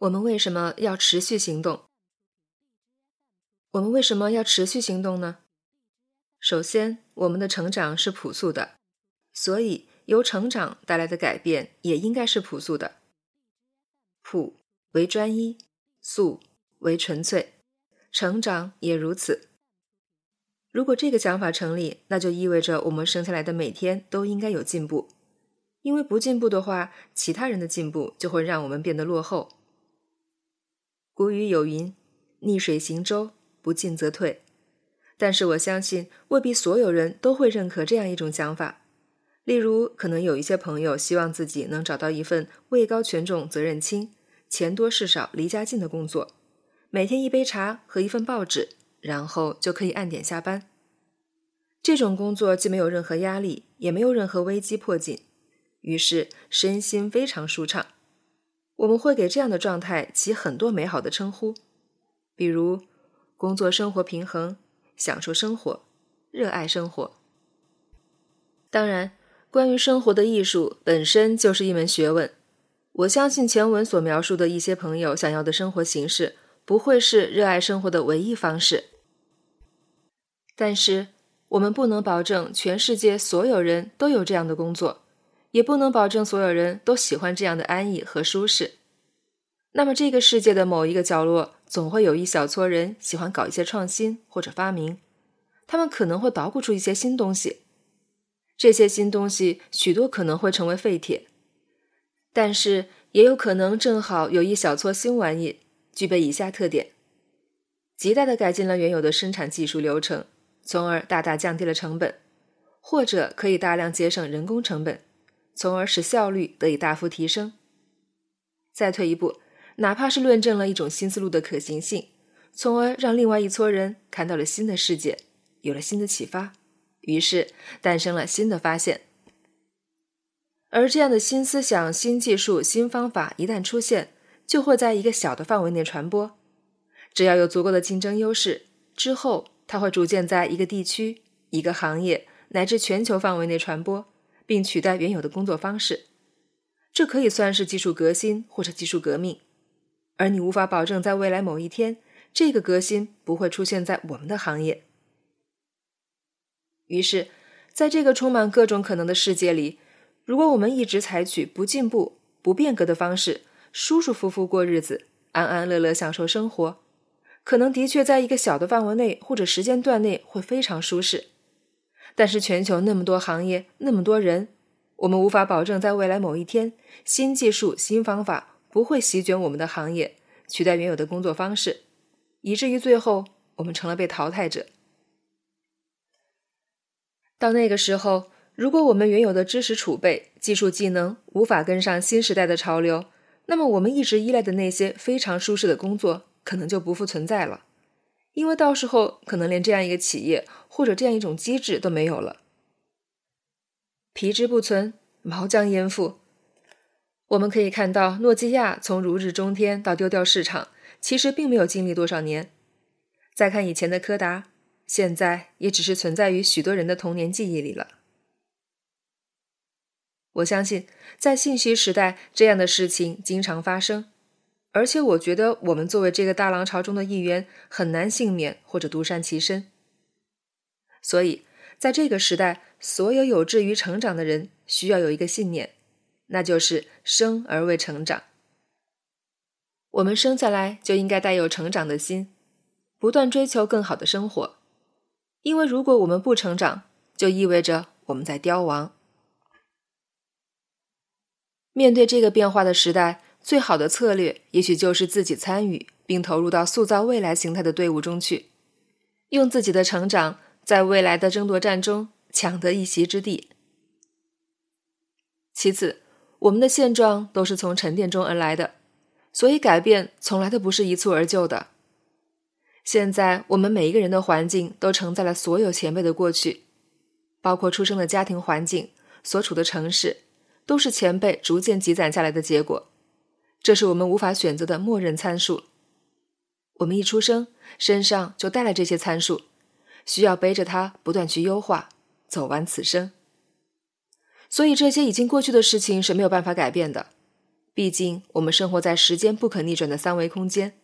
我们为什么要持续行动？我们为什么要持续行动呢？首先，我们的成长是朴素的，所以由成长带来的改变也应该是朴素的。朴为专一，素为纯粹，成长也如此。如果这个讲法成立，那就意味着我们生下来的每天都应该有进步，因为不进步的话，其他人的进步就会让我们变得落后。古语有云：“逆水行舟，不进则退。”但是我相信，未必所有人都会认可这样一种讲法。例如，可能有一些朋友希望自己能找到一份位高权重、责任轻、钱多事少、离家近的工作，每天一杯茶和一份报纸，然后就可以按点下班。这种工作既没有任何压力，也没有任何危机迫近，于是身心非常舒畅。我们会给这样的状态起很多美好的称呼，比如工作生活平衡、享受生活、热爱生活。当然，关于生活的艺术本身就是一门学问。我相信前文所描述的一些朋友想要的生活形式，不会是热爱生活的唯一方式。但是，我们不能保证全世界所有人都有这样的工作。也不能保证所有人都喜欢这样的安逸和舒适。那么，这个世界的某一个角落，总会有一小撮人喜欢搞一些创新或者发明。他们可能会捣鼓出一些新东西，这些新东西许多可能会成为废铁，但是也有可能正好有一小撮新玩意，具备以下特点：极大的改进了原有的生产技术流程，从而大大降低了成本，或者可以大量节省人工成本。从而使效率得以大幅提升。再退一步，哪怕是论证了一种新思路的可行性，从而让另外一撮人看到了新的世界，有了新的启发，于是诞生了新的发现。而这样的新思想、新技术、新方法一旦出现，就会在一个小的范围内传播。只要有足够的竞争优势，之后它会逐渐在一个地区、一个行业乃至全球范围内传播。并取代原有的工作方式，这可以算是技术革新或者技术革命，而你无法保证在未来某一天，这个革新不会出现在我们的行业。于是，在这个充满各种可能的世界里，如果我们一直采取不进步、不变革的方式，舒舒服服过日子，安安乐乐享受生活，可能的确在一个小的范围内或者时间段内会非常舒适。但是全球那么多行业，那么多人，我们无法保证在未来某一天，新技术、新方法不会席卷我们的行业，取代原有的工作方式，以至于最后我们成了被淘汰者。到那个时候，如果我们原有的知识储备、技术技能无法跟上新时代的潮流，那么我们一直依赖的那些非常舒适的工作，可能就不复存在了。因为到时候可能连这样一个企业或者这样一种机制都没有了，皮之不存，毛将焉附？我们可以看到，诺基亚从如日中天到丢掉市场，其实并没有经历多少年。再看以前的柯达，现在也只是存在于许多人的童年记忆里了。我相信，在信息时代，这样的事情经常发生。而且我觉得，我们作为这个大浪潮中的一员，很难幸免或者独善其身。所以，在这个时代，所有有志于成长的人，需要有一个信念，那就是生而为成长。我们生下来就应该带有成长的心，不断追求更好的生活。因为如果我们不成长，就意味着我们在凋亡。面对这个变化的时代。最好的策略，也许就是自己参与并投入到塑造未来形态的队伍中去，用自己的成长在未来的争夺战中抢得一席之地。其次，我们的现状都是从沉淀中而来的，所以改变从来都不是一蹴而就的。现在，我们每一个人的环境都承载了所有前辈的过去，包括出生的家庭环境、所处的城市，都是前辈逐渐积攒下来的结果。这是我们无法选择的默认参数。我们一出生，身上就带了这些参数，需要背着它不断去优化，走完此生。所以，这些已经过去的事情是没有办法改变的。毕竟我们生活在时间不可逆转的三维空间，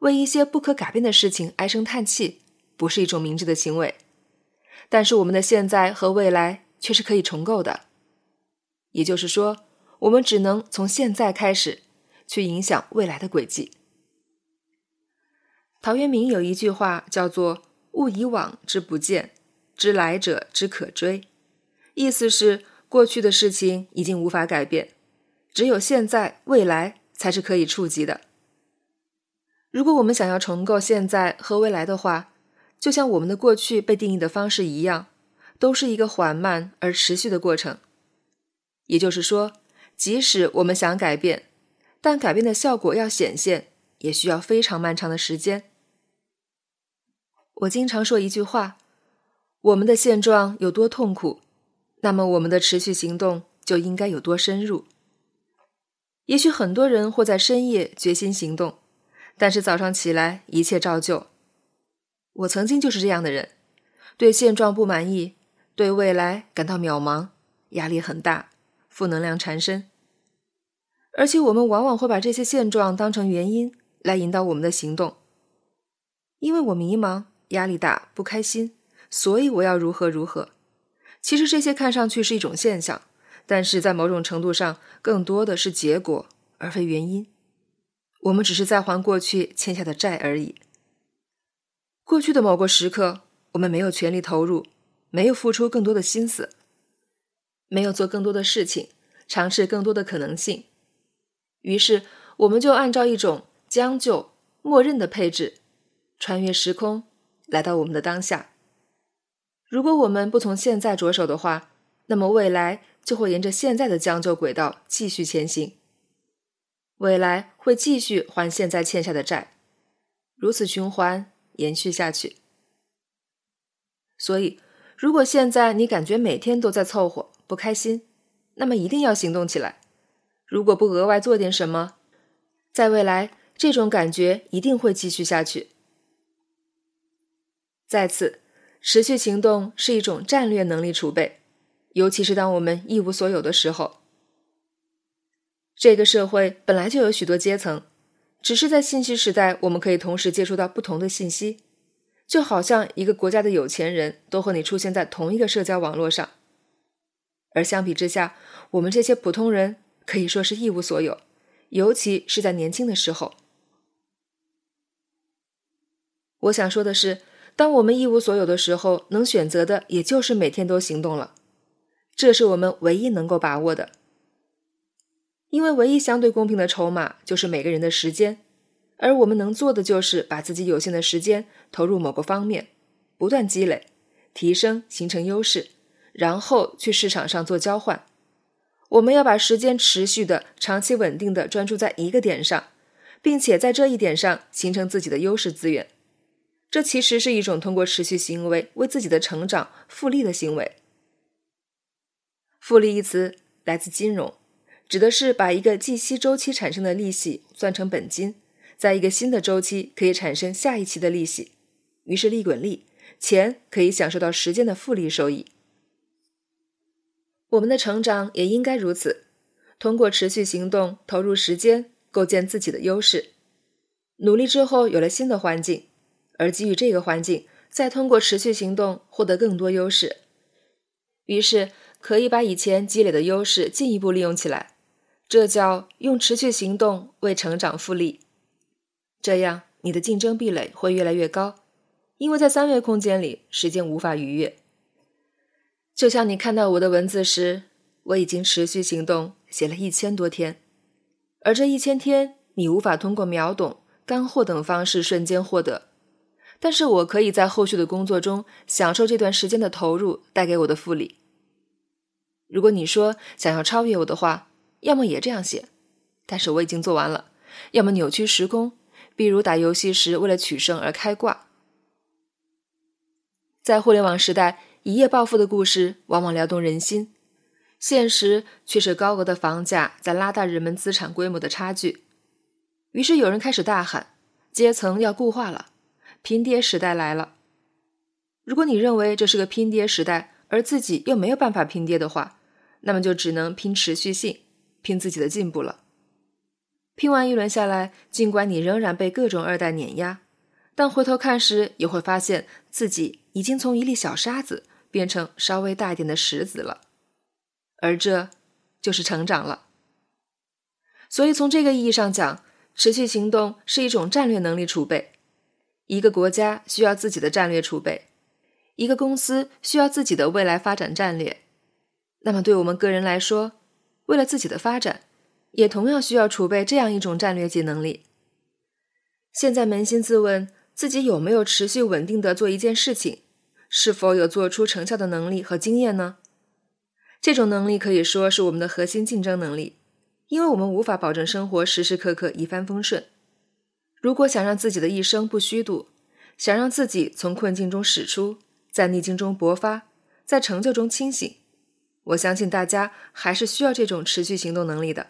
为一些不可改变的事情唉声叹气，不是一种明智的行为。但是我们的现在和未来却是可以重构的，也就是说，我们只能从现在开始去影响未来的轨迹。陶渊明有一句话叫做“勿以往之不谏，知来者之可追”，意思是过去的事情已经无法改变，只有现在、未来才是可以触及的。如果我们想要重构现在和未来的话，就像我们的过去被定义的方式一样，都是一个缓慢而持续的过程。也就是说，即使我们想改变，但改变的效果要显现，也需要非常漫长的时间。我经常说一句话：我们的现状有多痛苦，那么我们的持续行动就应该有多深入。也许很多人会在深夜决心行动，但是早上起来一切照旧。我曾经就是这样的人，对现状不满意，对未来感到渺茫，压力很大，负能量缠身。而且我们往往会把这些现状当成原因来引导我们的行动。因为我迷茫、压力大、不开心，所以我要如何如何。其实这些看上去是一种现象，但是在某种程度上，更多的是结果而非原因。我们只是在还过去欠下的债而已。过去的某个时刻，我们没有全力投入，没有付出更多的心思，没有做更多的事情，尝试更多的可能性，于是我们就按照一种将就、默认的配置，穿越时空，来到我们的当下。如果我们不从现在着手的话，那么未来就会沿着现在的将就轨道继续前行，未来会继续还现在欠下的债，如此循环。延续下去。所以，如果现在你感觉每天都在凑合，不开心，那么一定要行动起来。如果不额外做点什么，在未来这种感觉一定会继续下去。再次，持续行动是一种战略能力储备，尤其是当我们一无所有的时候。这个社会本来就有许多阶层。只是在信息时代，我们可以同时接触到不同的信息，就好像一个国家的有钱人都和你出现在同一个社交网络上。而相比之下，我们这些普通人可以说是一无所有，尤其是在年轻的时候。我想说的是，当我们一无所有的时候，能选择的也就是每天都行动了，这是我们唯一能够把握的。因为唯一相对公平的筹码就是每个人的时间，而我们能做的就是把自己有限的时间投入某个方面，不断积累、提升，形成优势，然后去市场上做交换。我们要把时间持续的、长期稳定的专注在一个点上，并且在这一点上形成自己的优势资源。这其实是一种通过持续行为为自己的成长复利的行为。复利一词来自金融。指的是把一个计息周期产生的利息算成本金，在一个新的周期可以产生下一期的利息，于是利滚利，钱可以享受到时间的复利收益。我们的成长也应该如此，通过持续行动、投入时间，构建自己的优势。努力之后有了新的环境，而给予这个环境，再通过持续行动获得更多优势，于是可以把以前积累的优势进一步利用起来。这叫用持续行动为成长复利，这样你的竞争壁垒会越来越高，因为在三维空间里，时间无法逾越。就像你看到我的文字时，我已经持续行动写了一千多天，而这一千天你无法通过秒懂、干货等方式瞬间获得，但是我可以在后续的工作中享受这段时间的投入带给我的复利。如果你说想要超越我的话，要么也这样写，但是我已经做完了；要么扭曲时空，比如打游戏时为了取胜而开挂。在互联网时代，一夜暴富的故事往往撩动人心，现实却是高额的房价在拉大人们资产规模的差距。于是有人开始大喊：“阶层要固化了，拼爹时代来了。”如果你认为这是个拼爹时代，而自己又没有办法拼爹的话，那么就只能拼持续性。拼自己的进步了。拼完一轮下来，尽管你仍然被各种二代碾压，但回头看时，也会发现自己已经从一粒小沙子变成稍微大一点的石子了，而这就是成长了。所以，从这个意义上讲，持续行动是一种战略能力储备。一个国家需要自己的战略储备，一个公司需要自己的未来发展战略。那么，对我们个人来说，为了自己的发展，也同样需要储备这样一种战略级能力。现在扪心自问，自己有没有持续稳定的做一件事情，是否有做出成效的能力和经验呢？这种能力可以说是我们的核心竞争能力。因为我们无法保证生活时时刻刻一帆风顺，如果想让自己的一生不虚度，想让自己从困境中驶出，在逆境中勃发，在成就中清醒，我相信大家还是需要这种持续行动能力的。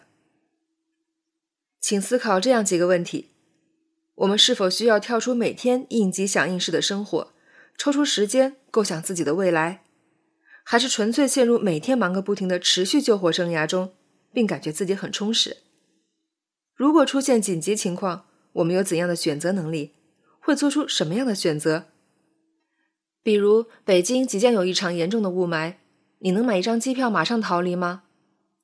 请思考这样几个问题：我们是否需要跳出每天应急响应式的生活，抽出时间构想自己的未来，还是纯粹陷入每天忙个不停的持续救火生涯中？并感觉自己很充实。如果出现紧急情况，我们有怎样的选择能力？会做出什么样的选择？比如北京即将有一场严重的雾霾，你能买一张机票马上逃离吗？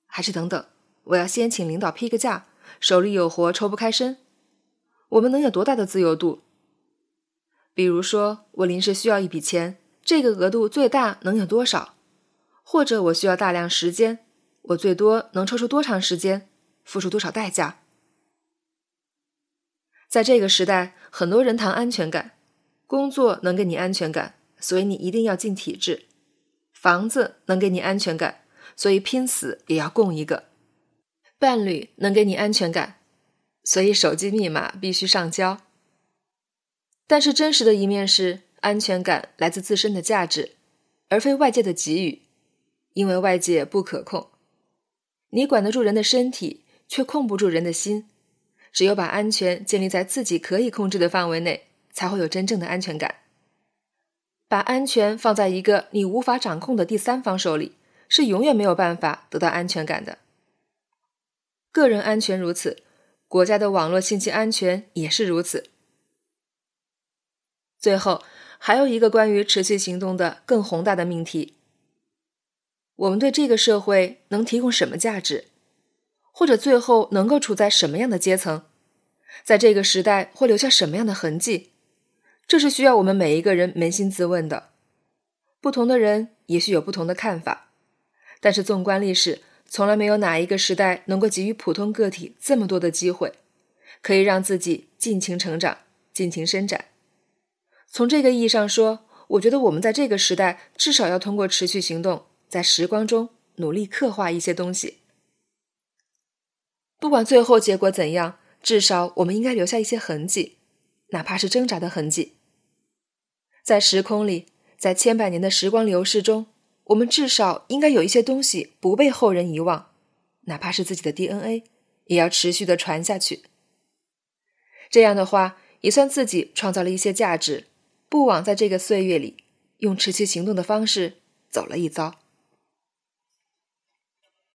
还是等等，我要先请领导批个假，手里有活抽不开身？我们能有多大的自由度？比如说，我临时需要一笔钱，这个额度最大能有多少？或者我需要大量时间？我最多能抽出多长时间，付出多少代价？在这个时代，很多人谈安全感，工作能给你安全感，所以你一定要进体制；房子能给你安全感，所以拼死也要供一个；伴侣能给你安全感，所以手机密码必须上交。但是真实的一面是，安全感来自自身的价值，而非外界的给予，因为外界不可控。你管得住人的身体，却控不住人的心。只有把安全建立在自己可以控制的范围内，才会有真正的安全感。把安全放在一个你无法掌控的第三方手里，是永远没有办法得到安全感的。个人安全如此，国家的网络信息安全也是如此。最后，还有一个关于持续行动的更宏大的命题。我们对这个社会能提供什么价值，或者最后能够处在什么样的阶层，在这个时代会留下什么样的痕迹？这是需要我们每一个人扪心自问的。不同的人也许有不同的看法，但是纵观历史，从来没有哪一个时代能够给予普通个体这么多的机会，可以让自己尽情成长、尽情伸展。从这个意义上说，我觉得我们在这个时代至少要通过持续行动。在时光中努力刻画一些东西，不管最后结果怎样，至少我们应该留下一些痕迹，哪怕是挣扎的痕迹。在时空里，在千百年的时光流逝中，我们至少应该有一些东西不被后人遗忘，哪怕是自己的 DNA，也要持续的传下去。这样的话，也算自己创造了一些价值，不枉在这个岁月里用持续行动的方式走了一遭。